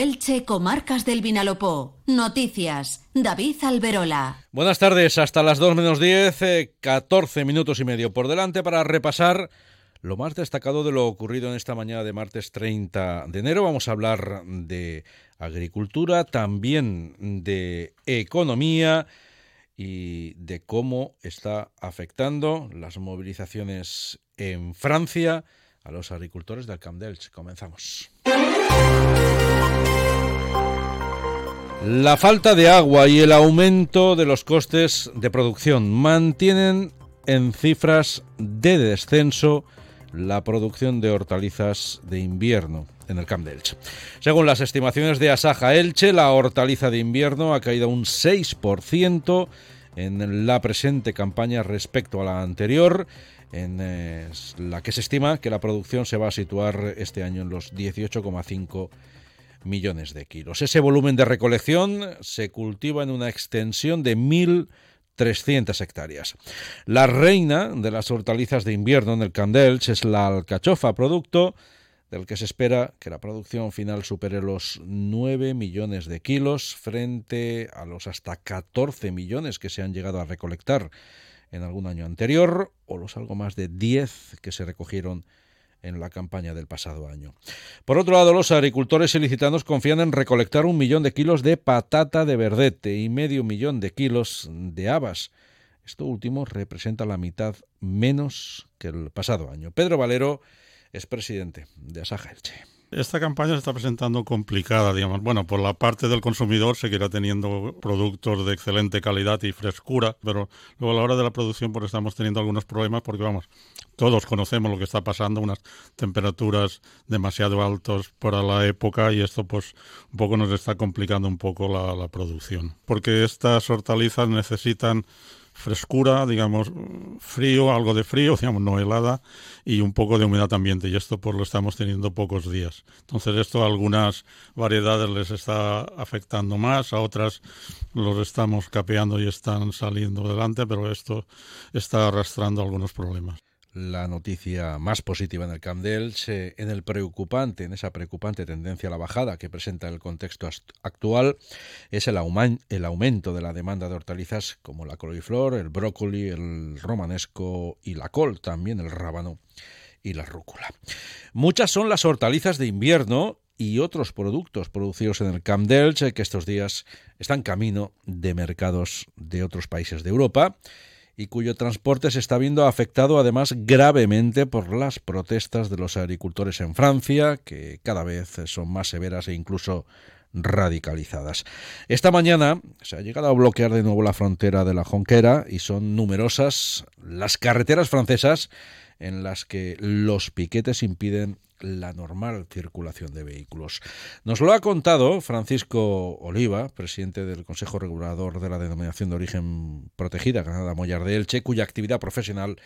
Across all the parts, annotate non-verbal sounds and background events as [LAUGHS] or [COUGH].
Elche, Comarcas del Vinalopó. Noticias. David Alberola. Buenas tardes, hasta las 2 menos 10, 14 eh, minutos y medio por delante para repasar lo más destacado de lo ocurrido en esta mañana de martes 30 de enero. Vamos a hablar de agricultura, también de economía y de cómo está afectando las movilizaciones en Francia a los agricultores del Camp d'Elche. Comenzamos. La falta de agua y el aumento de los costes de producción mantienen en cifras de descenso la producción de hortalizas de invierno en el Camp de Elche. Según las estimaciones de Asaja Elche, la hortaliza de invierno ha caído un 6% en la presente campaña respecto a la anterior, en eh, la que se estima que la producción se va a situar este año en los 18,5 millones de kilos. Ese volumen de recolección se cultiva en una extensión de 1.300 hectáreas. La reina de las hortalizas de invierno en el Candelch es la alcachofa, producto del que se espera que la producción final supere los 9 millones de kilos frente a los hasta 14 millones que se han llegado a recolectar en algún año anterior o los algo más de 10 que se recogieron en la campaña del pasado año. Por otro lado, los agricultores ilicitanos confían en recolectar un millón de kilos de patata de verdete y medio millón de kilos de habas. Esto último representa la mitad menos que el pasado año. Pedro Valero es presidente de Asaja Elche. Esta campaña se está presentando complicada, digamos. Bueno, por la parte del consumidor seguirá teniendo productos de excelente calidad y frescura, pero luego a la hora de la producción pues estamos teniendo algunos problemas porque, vamos, todos conocemos lo que está pasando, unas temperaturas demasiado altas para la época y esto pues un poco nos está complicando un poco la, la producción. Porque estas hortalizas necesitan frescura, digamos, frío, algo de frío, [LAUGHS] digamos, no helada, y un poco de humedad ambiente, y esto pues lo estamos teniendo pocos días. Entonces esto a algunas variedades les está afectando más, a otras los estamos capeando y están saliendo adelante, pero esto está arrastrando algunos problemas la noticia más positiva en el Camp en el preocupante, en esa preocupante tendencia a la bajada que presenta el contexto actual, es el, aumento de la demanda de hortalizas como la coliflor, el brócoli, el romanesco y la col, también el rábano y la rúcula. Muchas son las hortalizas de invierno y otros productos producidos en el Camp que estos días están camino de mercados de otros países de Europa y cuyo transporte se está viendo afectado además gravemente por las protestas de los agricultores en Francia, que cada vez son más severas e incluso radicalizadas. Esta mañana se ha llegado a bloquear de nuevo la frontera de la Jonquera y son numerosas las carreteras francesas en las que los piquetes impiden la normal circulación de vehículos. Nos lo ha contado Francisco Oliva, presidente del Consejo Regulador de la Denominación de Origen Protegida, Granada Mollar de Elche, cuya actividad profesional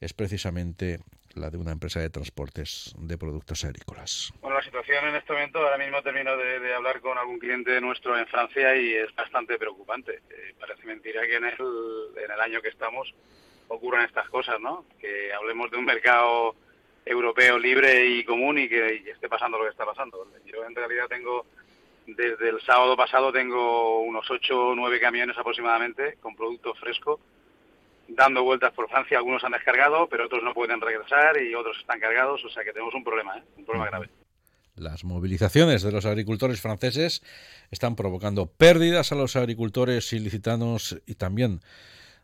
es precisamente la de una empresa de transportes de productos agrícolas. Bueno, la situación en este momento, ahora mismo termino de, hablar con algún cliente nuestro en Francia y es bastante preocupante. Eh, parece mentira que en el, en el año que estamos ocurran estas cosas, ¿no? Que hablemos de un mercado europeo libre y común y que esté pasando lo que está pasando. Yo en realidad tengo, desde el sábado pasado tengo unos 8 o 9 camiones aproximadamente con producto fresco dando vueltas por Francia. Algunos han descargado, pero otros no pueden regresar y otros están cargados. O sea que tenemos un problema, ¿eh? un problema grave. Las movilizaciones de los agricultores franceses están provocando pérdidas a los agricultores ilicitanos y también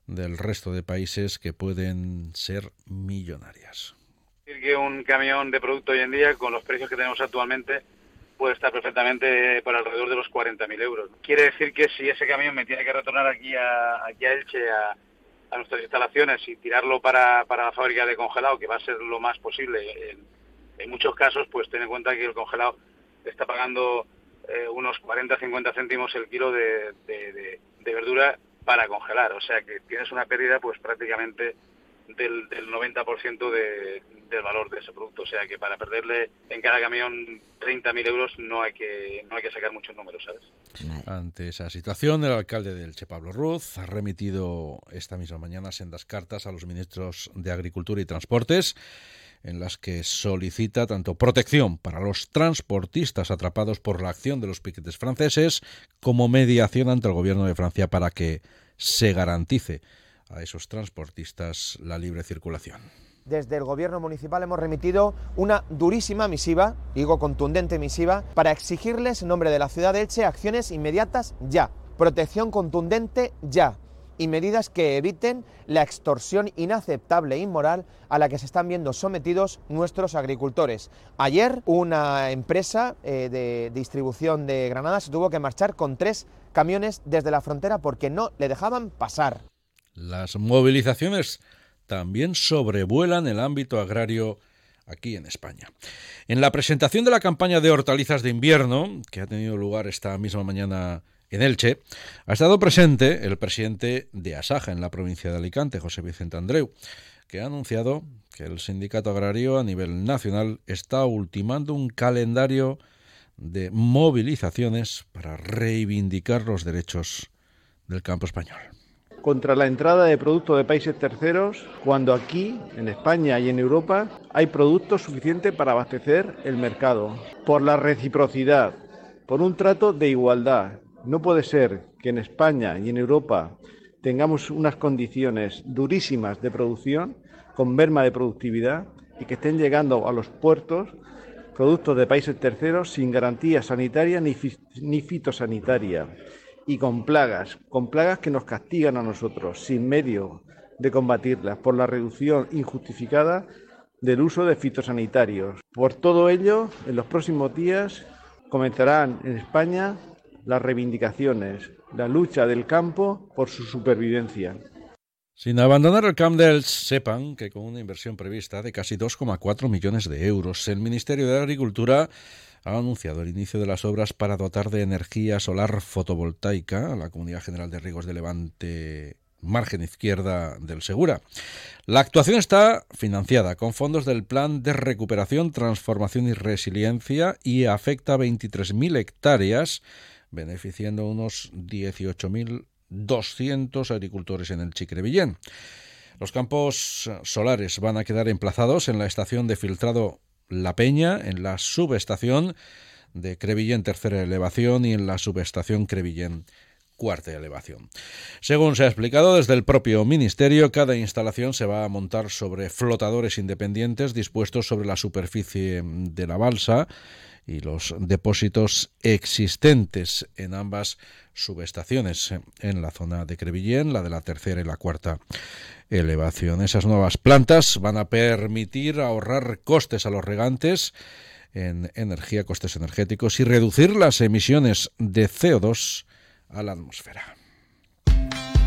del resto de países que pueden ser millonarias que un camión de producto hoy en día, con los precios que tenemos actualmente, puede estar perfectamente por alrededor de los 40.000 euros. Quiere decir que si ese camión me tiene que retornar aquí a, aquí a Elche, a, nuestras instalaciones y tirarlo para, para, la fábrica de congelado, que va a ser lo más posible, en, muchos casos, pues ten en cuenta que el congelado está pagando eh, unos 40-50 céntimos el kilo de, de, de verdura para congelar. O sea que tienes una pérdida pues prácticamente del, del 90% de, del valor de ese producto. O sea que para perderle en cada camión 30.000 euros no hay que no hay que sacar muchos números, ¿sabes? Ante esa situación, el alcalde del Che, Pablo Ruz, ha remitido esta misma mañana sendas cartas a los ministros de Agricultura y Transportes en las que solicita tanto protección para los transportistas atrapados por la acción de los piquetes franceses como mediación ante el gobierno de Francia para que se garantice a esos transportistas la libre circulación. Desde el Gobierno municipal hemos remitido una durísima misiva, digo contundente misiva, para exigirles en nombre de la ciudad de Elche acciones inmediatas ya, protección contundente ya y medidas que eviten la extorsión inaceptable e inmoral a la que se están viendo sometidos nuestros agricultores. Ayer una empresa eh, de distribución de Granada se tuvo que marchar con tres camiones desde la frontera porque no le dejaban pasar. Las movilizaciones también sobrevuelan el ámbito agrario aquí en España. En la presentación de la campaña de hortalizas de invierno, que ha tenido lugar esta misma mañana en Elche, ha estado presente el presidente de Asaja en la provincia de Alicante, José Vicente Andreu, que ha anunciado que el sindicato agrario a nivel nacional está ultimando un calendario de movilizaciones para reivindicar los derechos del campo español contra la entrada de productos de países terceros cuando aquí, en España y en Europa, hay productos suficientes para abastecer el mercado. Por la reciprocidad, por un trato de igualdad. No puede ser que en España y en Europa tengamos unas condiciones durísimas de producción, con merma de productividad, y que estén llegando a los puertos productos de países terceros sin garantía sanitaria ni, ni fitosanitaria y con plagas, con plagas que nos castigan a nosotros, sin medio de combatirlas, por la reducción injustificada del uso de fitosanitarios. Por todo ello, en los próximos días comenzarán en España las reivindicaciones, la lucha del campo por su supervivencia. Sin abandonar el Camp sepan que con una inversión prevista de casi 2,4 millones de euros, el Ministerio de Agricultura ha anunciado el inicio de las obras para dotar de energía solar fotovoltaica a la Comunidad General de Riegos de Levante margen izquierda del Segura. La actuación está financiada con fondos del Plan de Recuperación, Transformación y Resiliencia y afecta a 23.000 hectáreas, beneficiando a unos 18.000 200 agricultores en el Chicrevillén. Los campos solares van a quedar emplazados en la estación de filtrado La Peña, en la subestación de Crevillén tercera elevación y en la subestación Crevillén cuarta elevación. Según se ha explicado desde el propio Ministerio, cada instalación se va a montar sobre flotadores independientes dispuestos sobre la superficie de la balsa y los depósitos existentes en ambas subestaciones, en la zona de Crevillén, la de la tercera y la cuarta elevación. Esas nuevas plantas van a permitir ahorrar costes a los regantes en energía, costes energéticos y reducir las emisiones de CO2 a la atmósfera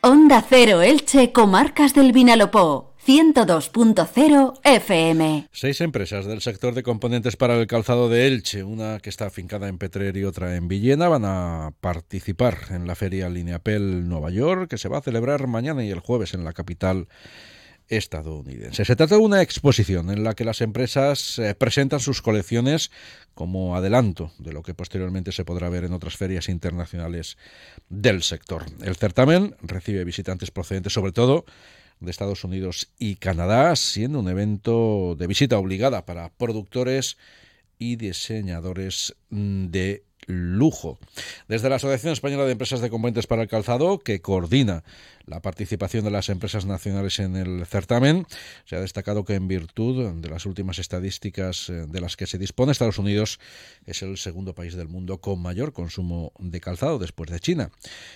Onda Cero Elche, Comarcas del Vinalopó. 102.0 FM. Seis empresas del sector de componentes para el calzado de Elche, una que está afincada en Petrer y otra en Villena, van a participar en la feria Lineapel Nueva York, que se va a celebrar mañana y el jueves en la capital estadounidense. Se trata de una exposición en la que las empresas eh, presentan sus colecciones como adelanto de lo que posteriormente se podrá ver en otras ferias internacionales del sector. El certamen recibe visitantes procedentes sobre todo de Estados Unidos y Canadá, siendo un evento de visita obligada para productores y diseñadores mm, de lujo. Desde la Asociación Española de Empresas de Componentes para el Calzado, que coordina la participación de las empresas nacionales en el certamen, se ha destacado que en virtud de las últimas estadísticas eh, de las que se dispone, Estados Unidos es el segundo país del mundo con mayor consumo de calzado después de China.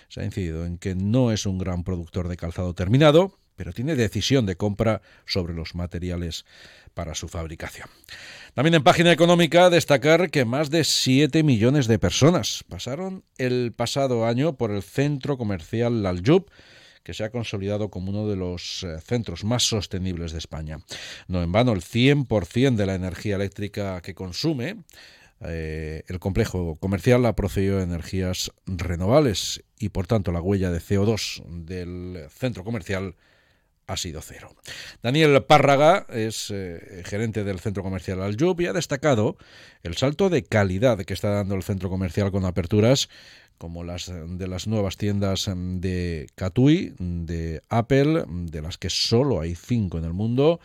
Se ha incidido en que no es un gran productor de calzado terminado, pero tiene decisión de compra sobre los materiales para su fabricación. También en página económica destacar que más de 7 millones de personas pasaron el pasado año por el centro comercial Laljub, que se ha consolidado como uno de los eh, centros más sostenibles de España. No en vano, el 100% de la energía eléctrica que consume eh, el complejo comercial ha procedido de energías renovables y por tanto la huella de CO2 del centro comercial ha sido cero. Daniel Párraga es eh, gerente del centro comercial Aljub y ha destacado el salto de calidad que está dando el centro comercial con aperturas como las de las nuevas tiendas de Catui, de Apple, de las que solo hay cinco en el mundo,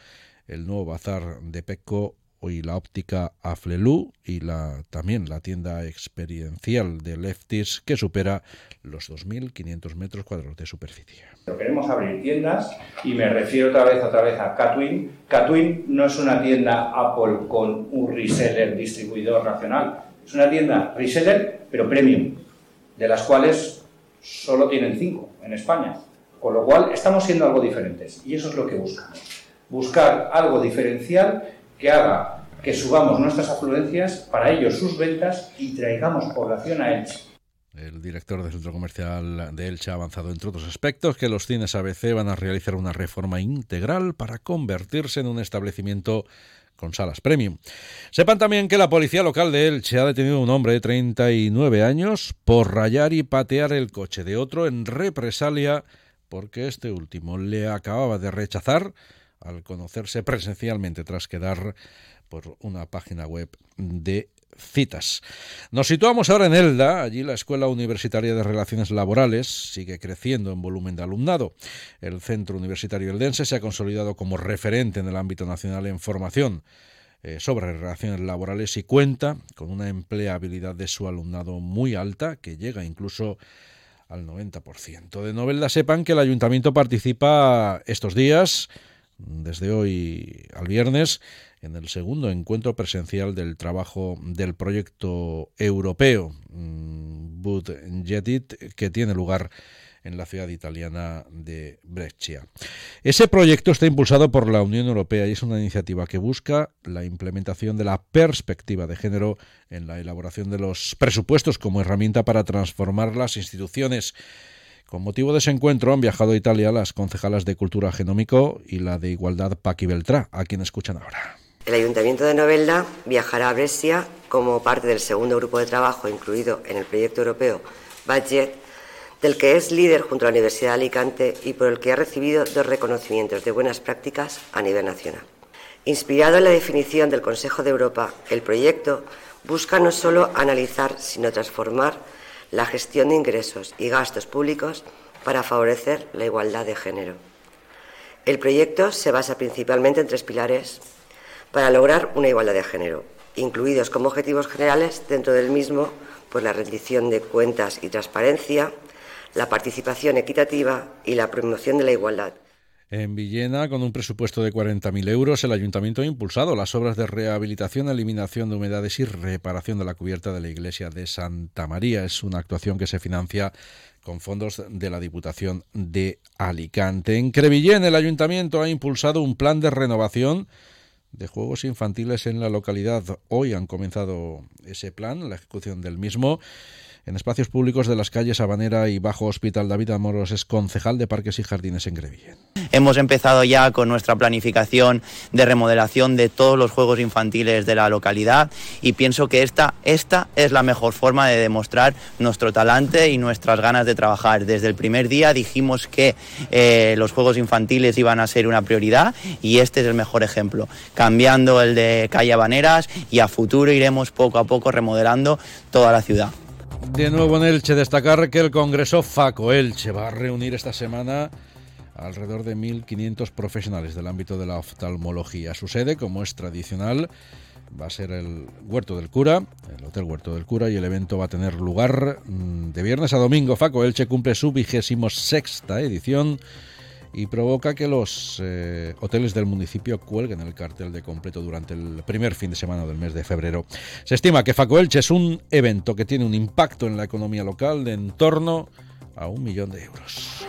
el nuevo bazar de Pecco y la óptica Aflelu y la, también la tienda experiencial de Leftis que supera los 2.500 metros cuadrados de superficie. Queremos abrir tiendas y me refiero otra vez, otra vez a Catwin. Catwin no es una tienda Apple con un reseller distribuidor nacional, es una tienda reseller pero premium, de las cuales solo tienen cinco en España. Con lo cual estamos siendo algo diferentes y eso es lo que buscamos. Buscar algo diferencial que haga que subamos nuestras afluencias, para ello sus ventas y traigamos población a Elche. El director del centro comercial de Elche ha avanzado, entre otros aspectos, que los cines ABC van a realizar una reforma integral para convertirse en un establecimiento con salas premium. Sepan también que la policía local de Elche ha detenido a un hombre de 39 años por rayar y patear el coche de otro en represalia porque este último le acababa de rechazar al conocerse presencialmente tras quedar por una página web de citas. Nos situamos ahora en Elda, allí la Escuela Universitaria de Relaciones Laborales sigue creciendo en volumen de alumnado. El Centro Universitario Eldense se ha consolidado como referente en el ámbito nacional en formación eh, sobre relaciones laborales y cuenta con una empleabilidad de su alumnado muy alta que llega incluso al 90%. De Novelda sepan que el ayuntamiento participa estos días desde hoy al viernes en el segundo encuentro presencial del trabajo del proyecto europeo mm, Budgetit que tiene lugar en la ciudad italiana de Brescia. Ese proyecto está impulsado por la Unión Europea y es una iniciativa que busca la implementación de la perspectiva de género en la elaboración de los presupuestos como herramienta para transformar las instituciones con motivo de ese encuentro han viajado a Italia las concejalas de Cultura Genómico y la de Igualdad Paqui Beltrá, a quien escuchan ahora. El Ayuntamiento de Novelda viajará a Brescia como parte del segundo grupo de trabajo incluido en el proyecto europeo Budget, del que es líder junto a la Universidad de Alicante y por el que ha recibido dos reconocimientos de buenas prácticas a nivel nacional. Inspirado en la definición del Consejo de Europa, el proyecto busca no solo analizar, sino transformar la gestión de ingresos y gastos públicos para favorecer la igualdad de género. El proyecto se basa principalmente en tres pilares para lograr una igualdad de género, incluidos como objetivos generales dentro del mismo por la rendición de cuentas y transparencia, la participación equitativa y la promoción de la igualdad. En Villena, con un presupuesto de 40.000 euros, el ayuntamiento ha impulsado las obras de rehabilitación, eliminación de humedades y reparación de la cubierta de la iglesia de Santa María. Es una actuación que se financia con fondos de la Diputación de Alicante. En Crevillén, el ayuntamiento ha impulsado un plan de renovación de juegos infantiles en la localidad. Hoy han comenzado ese plan, la ejecución del mismo en espacios públicos de las calles Habanera y Bajo Hospital. David Amoros es concejal de Parques y Jardines en Grevillén. Hemos empezado ya con nuestra planificación de remodelación de todos los juegos infantiles de la localidad y pienso que esta, esta es la mejor forma de demostrar nuestro talante y nuestras ganas de trabajar. Desde el primer día dijimos que eh, los juegos infantiles iban a ser una prioridad y este es el mejor ejemplo. Cambiando el de calle Habaneras y a futuro iremos poco a poco remodelando toda la ciudad. De nuevo en Elche, destacar que el Congreso FACO Elche va a reunir esta semana alrededor de 1.500 profesionales del ámbito de la oftalmología. Su sede, como es tradicional, va a ser el Huerto del Cura, el Hotel Huerto del Cura, y el evento va a tener lugar mm, de viernes a domingo. FACO Elche cumple su vigésimo sexta edición y provoca que los eh, hoteles del municipio cuelguen el cartel de completo durante el primer fin de semana del mes de febrero. Se estima que Facoelche es un evento que tiene un impacto en la economía local de en torno a un millón de euros.